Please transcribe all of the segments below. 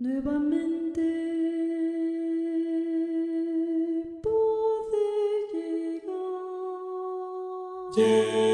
Nuevamente pude llegar. Yeah.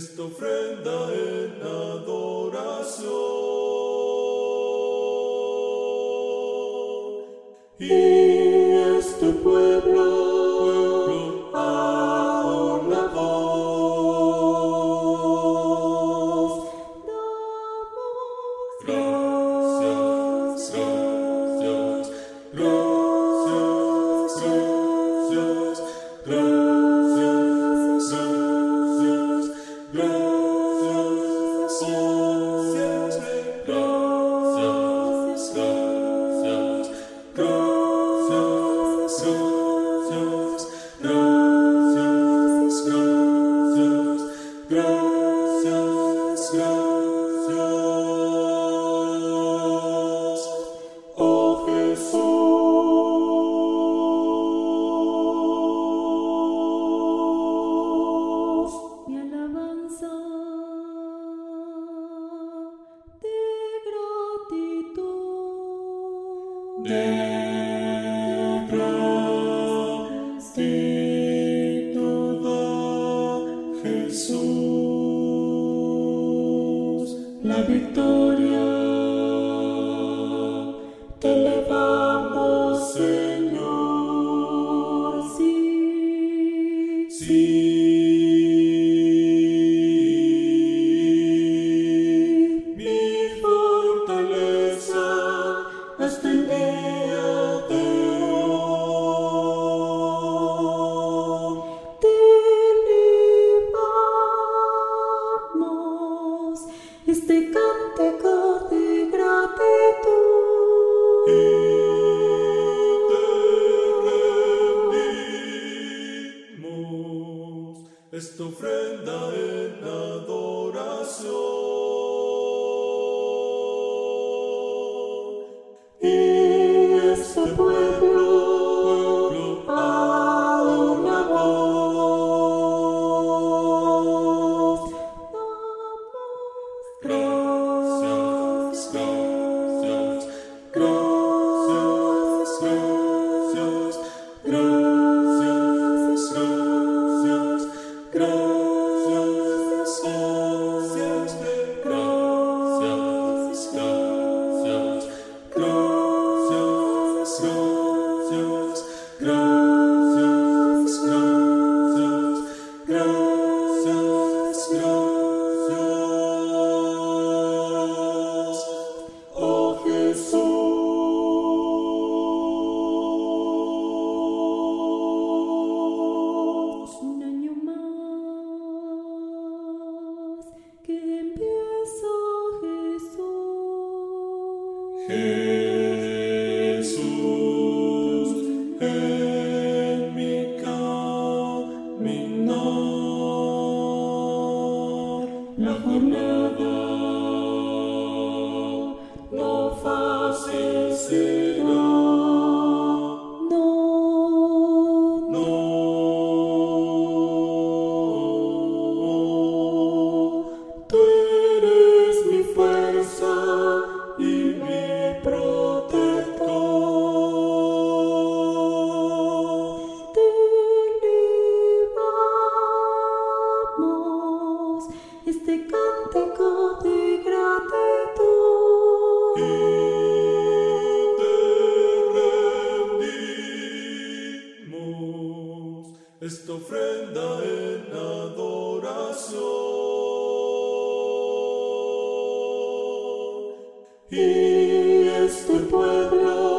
esta ofrenda en adoración. Y Jesús, la victoria. ofrenda en adoración. Y este pueblo La forma este cántico de gratitud. Y te rendimos esta ofrenda en adoración. Y este pueblo